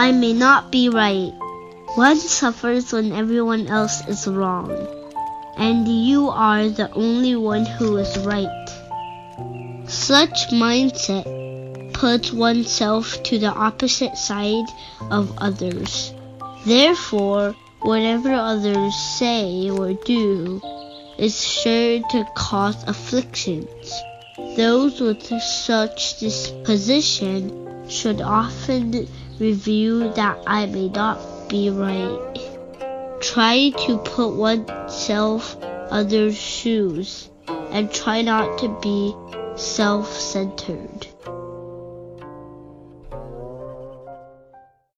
I may not be right. One suffers when everyone else is wrong, and you are the only one who is right. Such mindset puts oneself to the opposite side of others. Therefore, whatever others say or do is sure to cause afflictions. Those with such disposition should often review that I may not be right. Try to put oneself others' shoes and try not to be self centered.